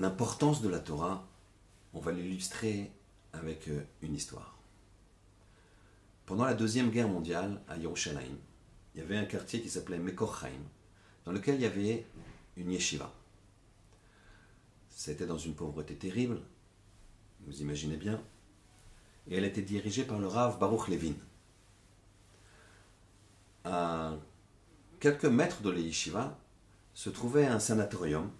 l'importance de la Torah, on va l'illustrer avec euh, une histoire. Pendant la Deuxième Guerre mondiale, à Yerushalayim, il y avait un quartier qui s'appelait Mekorchaim, dans lequel il y avait une yeshiva. C'était dans une pauvreté terrible, vous imaginez bien, et elle était dirigée par le Rav Baruch Levin. À quelques mètres de la yeshiva se trouvait un sanatorium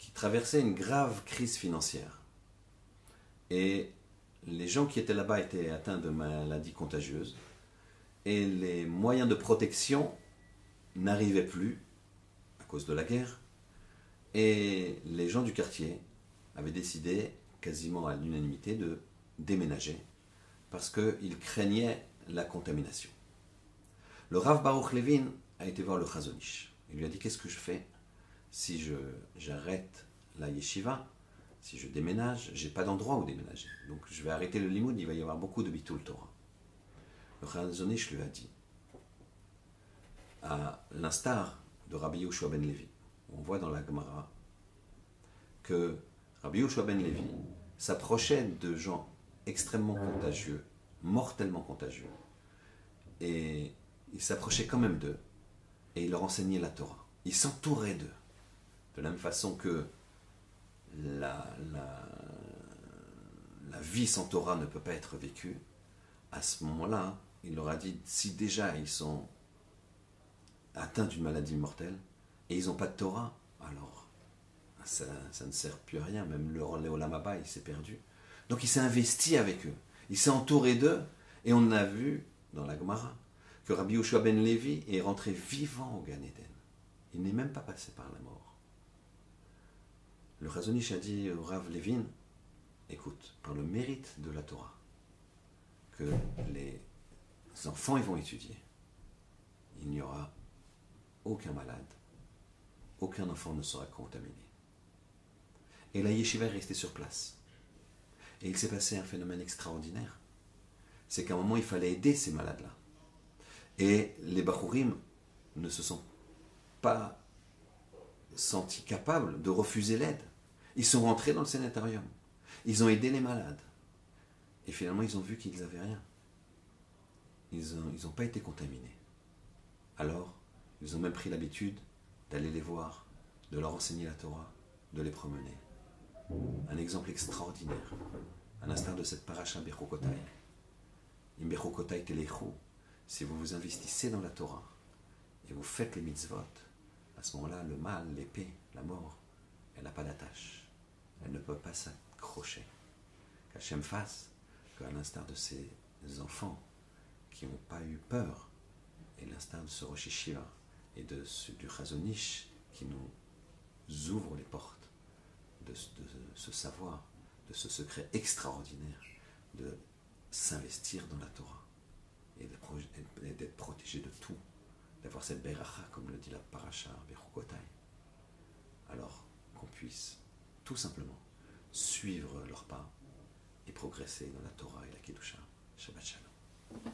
qui traversait une grave crise financière. Et les gens qui étaient là-bas étaient atteints de maladies contagieuses et les moyens de protection n'arrivaient plus à cause de la guerre. Et les gens du quartier avaient décidé, quasiment à l'unanimité, de déménager parce qu'ils craignaient la contamination. Le Rav Baruch Levin a été voir le Chazonish. Il lui a dit Qu'est-ce que je fais? Si j'arrête la yeshiva Si je déménage, j'ai pas d'endroit où déménager. Donc je vais arrêter le limoud, il va y avoir beaucoup de bitul Torah. Le Chazonish lui a dit À l'instar de Rabbi Yoshua ben Levi, on voit dans la Gemara que Rabbi Yoshua ben Levi s'approchait de gens extrêmement contagieux, mortellement contagieux. Et il s'approchait quand même d'eux et il leur enseignait la Torah. Il s'entourait d'eux. De la même façon que la, vie sans Torah ne peut pas être vécue, à ce moment-là, il leur a dit si déjà ils sont atteints d'une maladie mortelle et ils n'ont pas de Torah, alors ça, ne sert plus à rien. Même le Olamaba, il s'est perdu. Donc il s'est investi avec eux. Il s'est entouré d'eux. Et on a vu dans la Gemara que Rabbi Yoshua ben Levi est rentré vivant au Gan Eden. Il n'est même pas passé par la mort. Le Razonich a dit au Rav Levin écoute, par le mérite de la Torah, que les enfants ils vont étudier, il n'y aura aucun malade, aucun enfant ne sera contaminé. Et la yeshiva est restée sur place. Et il s'est passé un phénomène extraordinaire. C'est qu'à un moment, il fallait aider ces malades-là. Et les Bachurim ne se sont pas sentis capables de refuser l'aide. Ils sont rentrés dans le sanatorium. Ils ont aidé les malades. Et finalement, ils ont vu qu'ils n'avaient rien. Ils n'ont pas été contaminés. Alors, ils ont même pris l'habitude d'aller les voir, de leur enseigner la Torah, de les promener. Un exemple extraordinaire, à l'instar de cette paracha Bechokotai. In Bechokotai Telechu, si vous vous investissez dans la Torah et vous faites les mitzvot, à ce moment-là, le mal, l'épée, la mort, elle n'a pas d'attache. Elle ne peut pas s'accrocher. Qu'Hachem fasse qu'à l'instar de ces enfants qui n'ont pas eu peur, et l'instar de ce Rosh et de du Chazonish qui nous ouvre les portes de, ce savoir, de ce secret extraordinaire de s'investir dans la Torah et d'être protégé de tout, d'avoir cette beracha, comme le dit la paracha Bechukotai. Alors qu'on puisse tout simplement suivre leurs pas et progresser dans la Torah et la Kedusha. Shabbat Shalom.